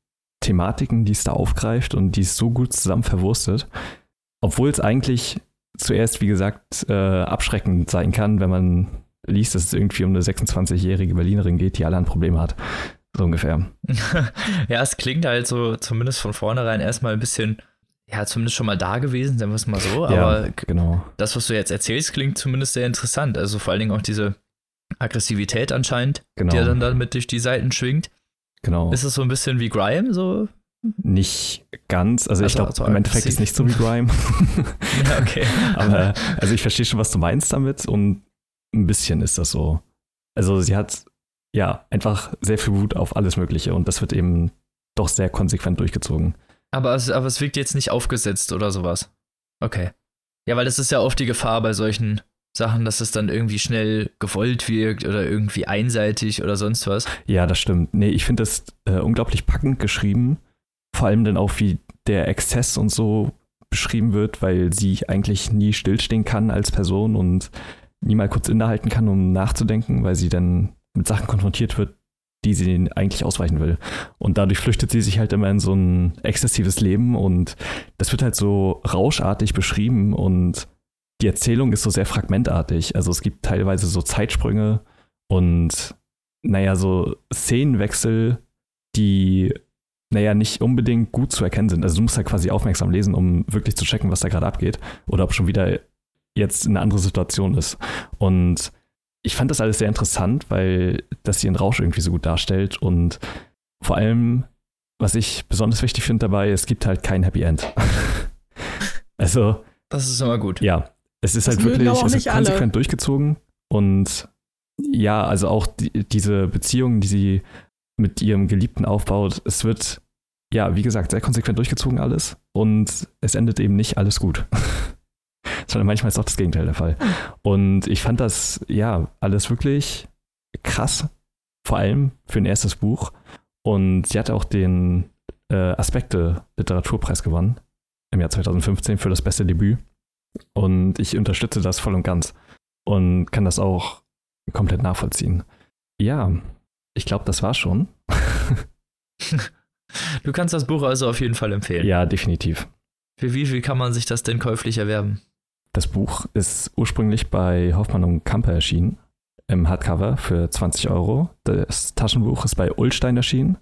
Thematiken, die es da aufgreift und die es so gut zusammen verwurstet. Obwohl es eigentlich zuerst, wie gesagt, äh, abschreckend sein kann, wenn man liest, dass es irgendwie um eine 26-jährige Berlinerin geht, die alle ein Problem hat. So ungefähr. ja, es klingt halt so, zumindest von vornherein erstmal ein bisschen, ja, zumindest schon mal da gewesen, sagen wir es mal so. Ja, aber genau. das, was du jetzt erzählst, klingt zumindest sehr interessant. Also vor allen Dingen auch diese Aggressivität anscheinend, genau. die dann damit durch die Seiten schwingt. Genau. Ist es so ein bisschen wie Grime, so? Nicht ganz, also, also ich glaube, also im Endeffekt ist nicht so wie Grime. ja, okay. Aber also ich verstehe schon, was du meinst damit und ein bisschen ist das so. Also sie hat ja einfach sehr viel Wut auf alles Mögliche und das wird eben doch sehr konsequent durchgezogen. Aber es, aber es wirkt jetzt nicht aufgesetzt oder sowas. Okay. Ja, weil das ist ja oft die Gefahr bei solchen Sachen, dass es dann irgendwie schnell gewollt wirkt oder irgendwie einseitig oder sonst was. Ja, das stimmt. Nee, ich finde das äh, unglaublich packend geschrieben. Vor allem dann auch, wie der Exzess und so beschrieben wird, weil sie eigentlich nie stillstehen kann als Person und nie mal kurz innehalten kann, um nachzudenken, weil sie dann mit Sachen konfrontiert wird, die sie eigentlich ausweichen will. Und dadurch flüchtet sie sich halt immer in so ein exzessives Leben und das wird halt so rauschartig beschrieben und die Erzählung ist so sehr fragmentartig. Also es gibt teilweise so Zeitsprünge und naja, so Szenenwechsel, die naja, nicht unbedingt gut zu erkennen sind. Also du musst halt quasi aufmerksam lesen, um wirklich zu checken, was da gerade abgeht oder ob schon wieder jetzt eine andere Situation ist. Und ich fand das alles sehr interessant, weil das ihren Rausch irgendwie so gut darstellt und vor allem, was ich besonders wichtig finde dabei, es gibt halt kein Happy End. also. Das ist immer gut. Ja, es ist das halt wirklich es ist konsequent alle. durchgezogen und ja, also auch die, diese Beziehung, die sie mit ihrem Geliebten aufbaut, es wird, ja, wie gesagt, sehr konsequent durchgezogen alles und es endet eben nicht alles gut. Sondern manchmal ist auch das Gegenteil der Fall. Und ich fand das, ja, alles wirklich krass, vor allem für ein erstes Buch. Und sie hatte auch den äh, Aspekte Literaturpreis gewonnen im Jahr 2015 für das beste Debüt. Und ich unterstütze das voll und ganz und kann das auch komplett nachvollziehen. Ja, ich glaube, das war schon. du kannst das Buch also auf jeden Fall empfehlen. Ja, definitiv. Für wie viel kann man sich das denn käuflich erwerben? Das Buch ist ursprünglich bei Hoffmann und Kamper erschienen, im Hardcover für 20 Euro. Das Taschenbuch ist bei Ullstein erschienen,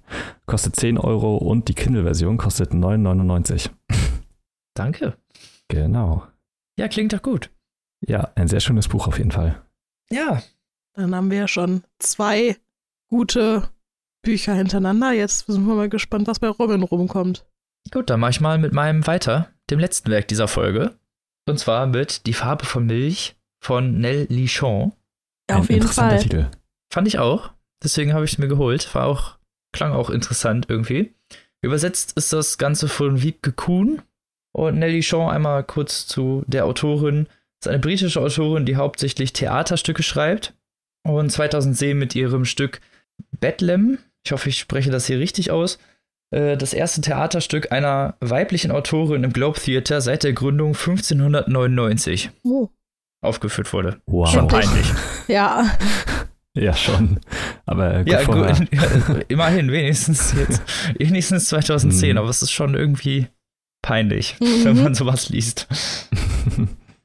kostet 10 Euro und die Kindle-Version kostet 9,99. Danke. Genau. Ja, klingt doch gut. Ja, ein sehr schönes Buch auf jeden Fall. Ja. Dann haben wir ja schon zwei gute Bücher hintereinander. Jetzt sind wir mal gespannt, was bei Robin rumkommt. Gut, dann mache ich mal mit meinem weiter, dem letzten Werk dieser Folge. Und zwar mit Die Farbe von Milch von Nell Lichon. Ja, auf Ein jeden Fall. Titel. Fand ich auch. Deswegen habe ich es mir geholt. War auch, klang auch interessant irgendwie. Übersetzt ist das Ganze von Wiebke Kuhn. Und Nelly Shaw einmal kurz zu der Autorin. Das ist eine britische Autorin, die hauptsächlich Theaterstücke schreibt. Und 2010 mit ihrem Stück Bethlehem, ich hoffe, ich spreche das hier richtig aus, äh, das erste Theaterstück einer weiblichen Autorin im Globe Theater seit der Gründung 1599. Oh. aufgeführt wurde. Wow. Schon peinlich. Ja. Ja, schon. Aber gut, ja, gut, ja, immerhin, wenigstens jetzt. Wenigstens 2010, Mhm. aber es ist schon irgendwie peinlich, Mhm. wenn man sowas liest.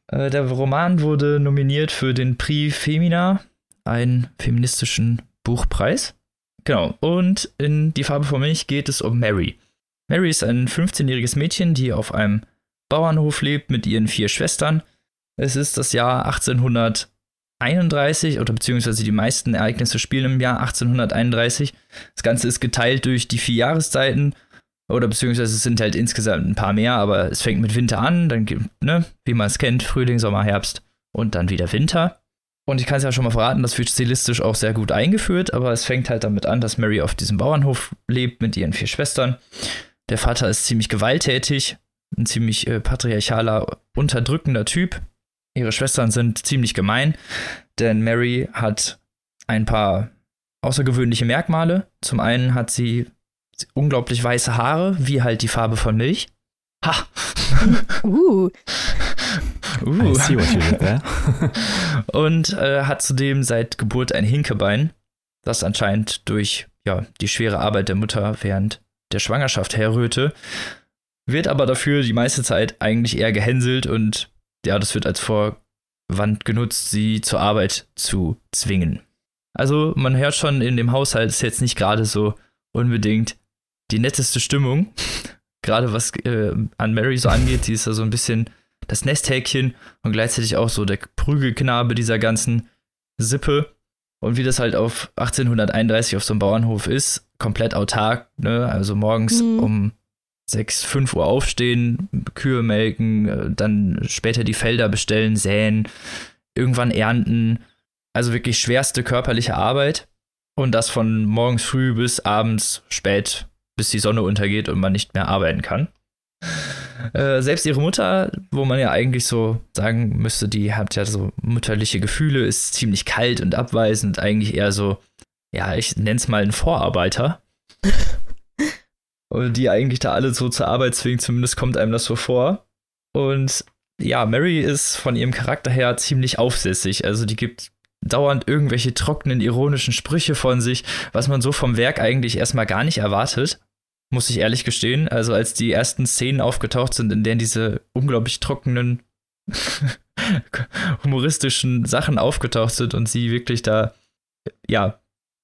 Äh, Der Roman wurde nominiert für den Prix Femina, einen feministischen Buchpreis. Genau. Und in Die Farbe von Milch geht es um Mary. Mary ist ein 15-jähriges Mädchen, die auf einem Bauernhof lebt mit ihren vier Schwestern. Es ist das Jahr 1831 oder beziehungsweise die meisten Ereignisse spielen im Jahr 1831. Das Ganze ist geteilt durch die vier Jahreszeiten oder beziehungsweise es sind halt insgesamt ein paar mehr, aber es fängt mit Winter an, dann, ne, wie man es kennt, Frühling, Sommer, Herbst und dann wieder Winter. Und ich kann es ja schon mal verraten, das wird stilistisch auch sehr gut eingeführt, aber es fängt halt damit an, dass Mary auf diesem Bauernhof lebt mit ihren vier Schwestern. Der Vater ist ziemlich gewalttätig, ein ziemlich äh, patriarchaler, unterdrückender Typ. Ihre Schwestern sind ziemlich gemein, denn Mary hat ein paar außergewöhnliche Merkmale. Zum einen hat sie unglaublich weiße Haare, wie halt die Farbe von Milch. Ha! Uh. I Uh. see what you did there. Und äh, hat zudem seit Geburt ein Hinkebein, das anscheinend durch ja, die schwere Arbeit der Mutter während der Schwangerschaft herrührte, wird aber dafür die meiste Zeit eigentlich eher gehänselt und ja, das wird als Vorwand genutzt, sie zur Arbeit zu zwingen. Also man hört schon, in dem Haushalt ist jetzt nicht gerade so unbedingt die netteste Stimmung, gerade was äh, an Mary so angeht. Sie ist ja so ein bisschen das Nesthäkchen und gleichzeitig auch so der Prügelknabe dieser ganzen Sippe. Und wie das halt auf 1831 auf so einem Bauernhof ist, komplett autark, ne? Also morgens Mhm. um 6, 5 Uhr aufstehen, Kühe melken, äh, dann später die Felder bestellen, säen, irgendwann ernten. Also wirklich schwerste körperliche Arbeit. Und das von morgens früh bis abends spät, bis die Sonne untergeht und man nicht mehr arbeiten kann. Äh, selbst ihre Mutter, wo man ja eigentlich so sagen müsste, die hat ja so mütterliche Gefühle, ist ziemlich kalt und abweisend, eigentlich eher so, ja, ich nenne es mal ein Vorarbeiter. und die eigentlich da alle so zur Arbeit zwingen, zumindest kommt einem das so vor. Und ja, Mary ist von ihrem Charakter her ziemlich aufsässig, also die gibt dauernd irgendwelche trockenen, ironischen Sprüche von sich, was man so vom Werk eigentlich erstmal gar nicht erwartet muss ich ehrlich gestehen. Also als die ersten Szenen aufgetaucht sind, in denen diese unglaublich trockenen, humoristischen Sachen aufgetaucht sind und sie wirklich da, ja,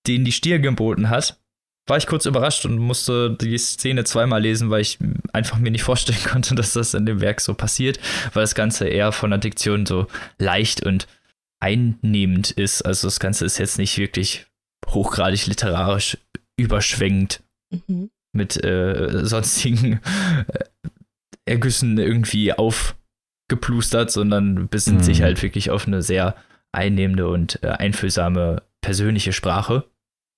denen die Stirn geboten hat, war ich kurz überrascht und musste die Szene zweimal lesen, weil ich einfach mir nicht vorstellen konnte, dass das in dem Werk so passiert, weil das Ganze eher von der Diktion so leicht und einnehmend ist. Also das Ganze ist jetzt nicht wirklich hochgradig literarisch überschwängend Mhm. Mit äh, sonstigen äh, Ergüssen irgendwie aufgeplustert, sondern besinnt Mhm. sich halt wirklich auf eine sehr einnehmende und äh, einfühlsame persönliche Sprache.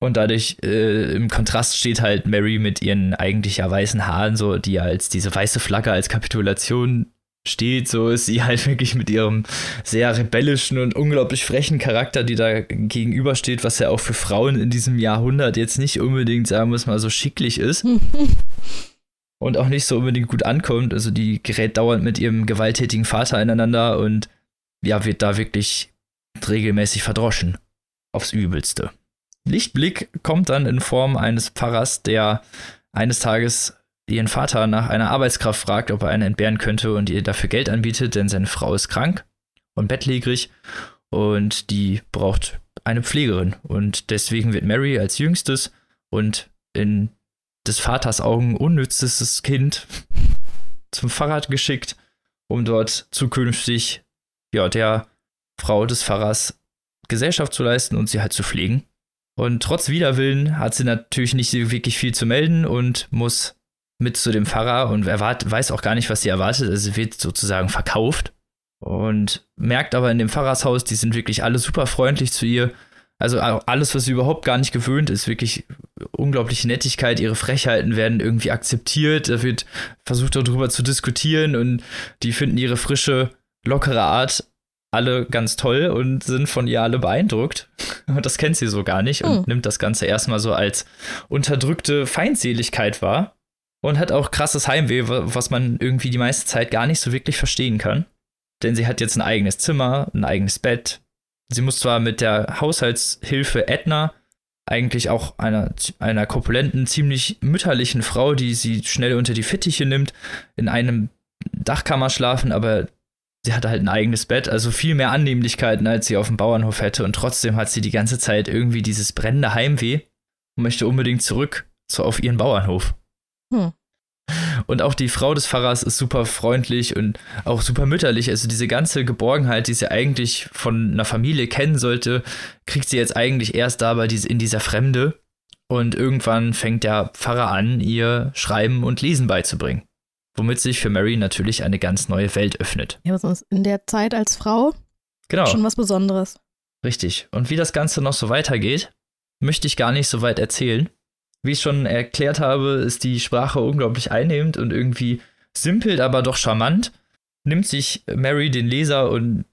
Und dadurch äh, im Kontrast steht halt Mary mit ihren eigentlich ja weißen Haaren, so, die ja als diese weiße Flagge als Kapitulation steht, so ist sie halt wirklich mit ihrem sehr rebellischen und unglaublich frechen Charakter, die da gegenübersteht, was ja auch für Frauen in diesem Jahrhundert jetzt nicht unbedingt, sagen wir es mal, so schicklich ist und auch nicht so unbedingt gut ankommt. Also die gerät dauernd mit ihrem gewalttätigen Vater ineinander und ja, wird da wirklich regelmäßig verdroschen. Aufs Übelste. Lichtblick kommt dann in Form eines Pfarrers, der eines Tages ihren Vater nach einer Arbeitskraft fragt, ob er eine entbehren könnte und ihr dafür Geld anbietet, denn seine Frau ist krank und bettlägerig und die braucht eine Pflegerin. Und deswegen wird Mary als jüngstes und in des Vaters Augen unnützestes Kind zum Fahrrad geschickt, um dort zukünftig ja, der Frau des Pfarrers Gesellschaft zu leisten und sie halt zu pflegen. Und trotz Widerwillen hat sie natürlich nicht wirklich viel zu melden und muss mit zu dem Pfarrer und erwart, weiß auch gar nicht, was sie erwartet. Also sie wird sozusagen verkauft und merkt aber in dem Pfarrershaus, die sind wirklich alle super freundlich zu ihr. Also alles, was sie überhaupt gar nicht gewöhnt ist, wirklich unglaubliche Nettigkeit. Ihre Frechheiten werden irgendwie akzeptiert. Da wird versucht, darüber zu diskutieren und die finden ihre frische, lockere Art alle ganz toll und sind von ihr alle beeindruckt. Und das kennt sie so gar nicht und Hm. nimmt das Ganze erstmal so als unterdrückte Feindseligkeit wahr und hat auch krasses Heimweh, wa- was man irgendwie die meiste Zeit gar nicht so wirklich verstehen kann. denn sie hat jetzt ein eigenes Zimmer, ein eigenes Bett. Sie muss zwar mit der Haushaltshilfe Edna, eigentlich auch einer, einer korpulenten, ziemlich mütterlichen Frau, die sie schnell unter die Fittiche nimmt, in einem Dachkammer schlafen, aber sie hatte halt ein eigenes Bett, also viel mehr Annehmlichkeiten, als sie auf dem Bauernhof hätte. Und trotzdem hat sie die ganze Zeit irgendwie dieses brennende Heimweh und möchte unbedingt zurück zu, auf ihren Bauernhof. Hm. Und auch die Frau des Pfarrers ist super freundlich und auch super mütterlich. Also diese ganze Geborgenheit, die sie eigentlich von einer Familie kennen sollte, kriegt sie jetzt eigentlich erst da bei diese, in dieser Fremde. Und irgendwann fängt der Pfarrer an, ihr Schreiben und Lesen beizubringen. Womit sich für Mary natürlich eine ganz neue Welt öffnet. Ja, was in der Zeit als Frau genau. schon was Besonderes. Richtig. Und wie das Ganze noch so weitergeht, möchte ich gar nicht so weit erzählen. Wie ich schon erklärt habe, ist die Sprache unglaublich einnehmend und irgendwie simpel, aber doch charmant. Nimmt sich Mary den Leser und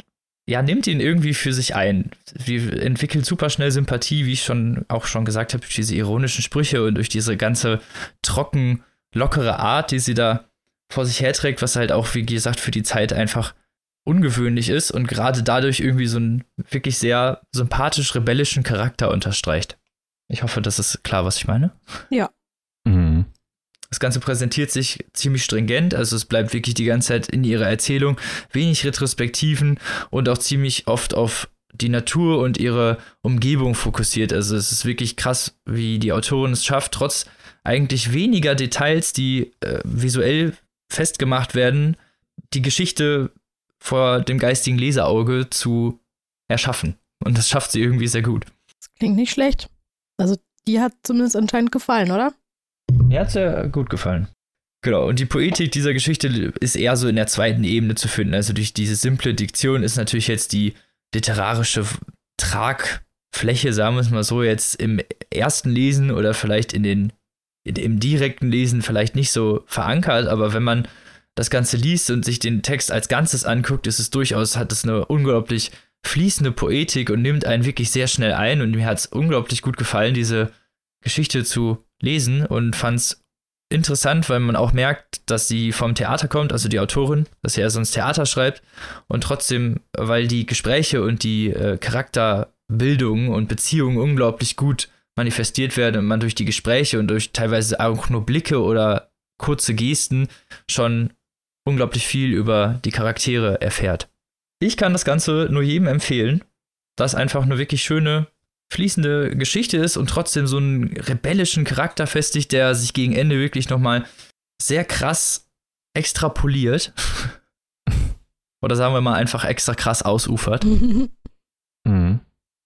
ja, nimmt ihn irgendwie für sich ein. Sie entwickelt super schnell Sympathie, wie ich schon auch schon gesagt habe, durch diese ironischen Sprüche und durch diese ganze trocken, lockere Art, die sie da vor sich herträgt, was halt auch, wie gesagt, für die Zeit einfach ungewöhnlich ist und gerade dadurch irgendwie so einen wirklich sehr sympathisch rebellischen Charakter unterstreicht. Ich hoffe, das ist klar, was ich meine. Ja. Mhm. Das Ganze präsentiert sich ziemlich stringent, also es bleibt wirklich die ganze Zeit in ihrer Erzählung wenig Retrospektiven und auch ziemlich oft auf die Natur und ihre Umgebung fokussiert. Also es ist wirklich krass, wie die Autorin es schafft, trotz eigentlich weniger Details, die äh, visuell festgemacht werden, die Geschichte vor dem geistigen Leserauge zu erschaffen. Und das schafft sie irgendwie sehr gut. Das klingt nicht schlecht. Also die hat zumindest anscheinend gefallen, oder? Mir hat sehr gut gefallen. Genau, und die Poetik dieser Geschichte ist eher so in der zweiten Ebene zu finden. Also durch diese simple Diktion ist natürlich jetzt die literarische Tragfläche, sagen wir es mal so, jetzt im ersten Lesen oder vielleicht in den im direkten Lesen vielleicht nicht so verankert, aber wenn man das Ganze liest und sich den Text als Ganzes anguckt, ist es durchaus, hat es eine unglaublich fließende Poetik und nimmt einen wirklich sehr schnell ein. Und mir hat es unglaublich gut gefallen, diese Geschichte zu lesen und fand es interessant, weil man auch merkt, dass sie vom Theater kommt, also die Autorin, dass sie ja sonst Theater schreibt und trotzdem, weil die Gespräche und die äh, Charakterbildung und Beziehungen unglaublich gut manifestiert werden und man durch die Gespräche und durch teilweise auch nur Blicke oder kurze Gesten schon unglaublich viel über die Charaktere erfährt. Ich kann das Ganze nur jedem empfehlen, das einfach eine wirklich schöne, fließende Geschichte ist und trotzdem so einen rebellischen Charakter festigt, der sich gegen Ende wirklich nochmal sehr krass extrapoliert. Oder sagen wir mal einfach extra krass ausufert. mhm.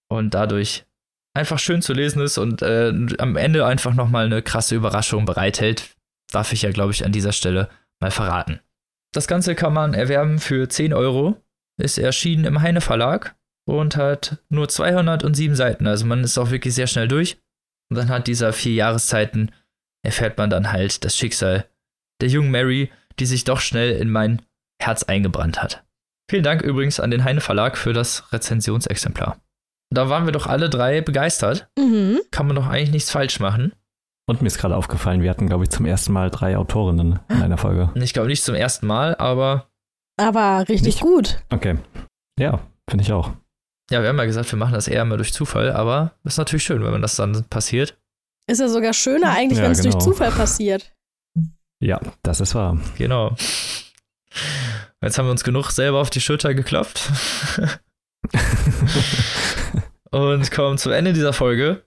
Und dadurch einfach schön zu lesen ist und äh, am Ende einfach nochmal eine krasse Überraschung bereithält. Darf ich ja, glaube ich, an dieser Stelle mal verraten. Das Ganze kann man erwerben für 10 Euro ist erschienen im Heine Verlag und hat nur 207 Seiten. Also man ist auch wirklich sehr schnell durch. Und dann hat dieser vier Jahreszeiten erfährt man dann halt das Schicksal der jungen Mary, die sich doch schnell in mein Herz eingebrannt hat. Vielen Dank übrigens an den Heine Verlag für das Rezensionsexemplar. Da waren wir doch alle drei begeistert. Mhm. Kann man doch eigentlich nichts falsch machen. Und mir ist gerade aufgefallen, wir hatten, glaube ich, zum ersten Mal drei Autorinnen in einer Folge. Ich glaube nicht zum ersten Mal, aber aber richtig Nicht. gut. Okay. Ja, finde ich auch. Ja, wir haben ja gesagt, wir machen das eher mal durch Zufall, aber ist natürlich schön, wenn man das dann passiert. Ist ja sogar schöner eigentlich, ja, wenn es genau. durch Zufall passiert. Ja, das ist wahr. Genau. Jetzt haben wir uns genug selber auf die Schulter geklopft. und kommen zum Ende dieser Folge.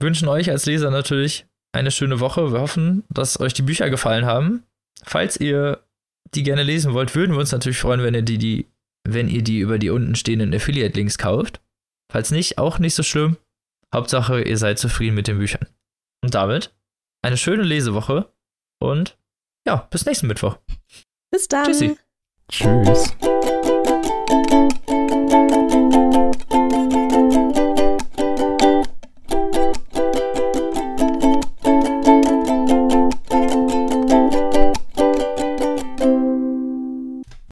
Wünschen euch als Leser natürlich eine schöne Woche. Wir hoffen, dass euch die Bücher gefallen haben. Falls ihr die gerne lesen wollt, würden wir uns natürlich freuen, wenn ihr die, die, wenn ihr die über die unten stehenden Affiliate-Links kauft. Falls nicht, auch nicht so schlimm. Hauptsache, ihr seid zufrieden mit den Büchern. Und damit eine schöne Lesewoche und ja, bis nächsten Mittwoch. Bis dann. Tschüssi. Tschüss.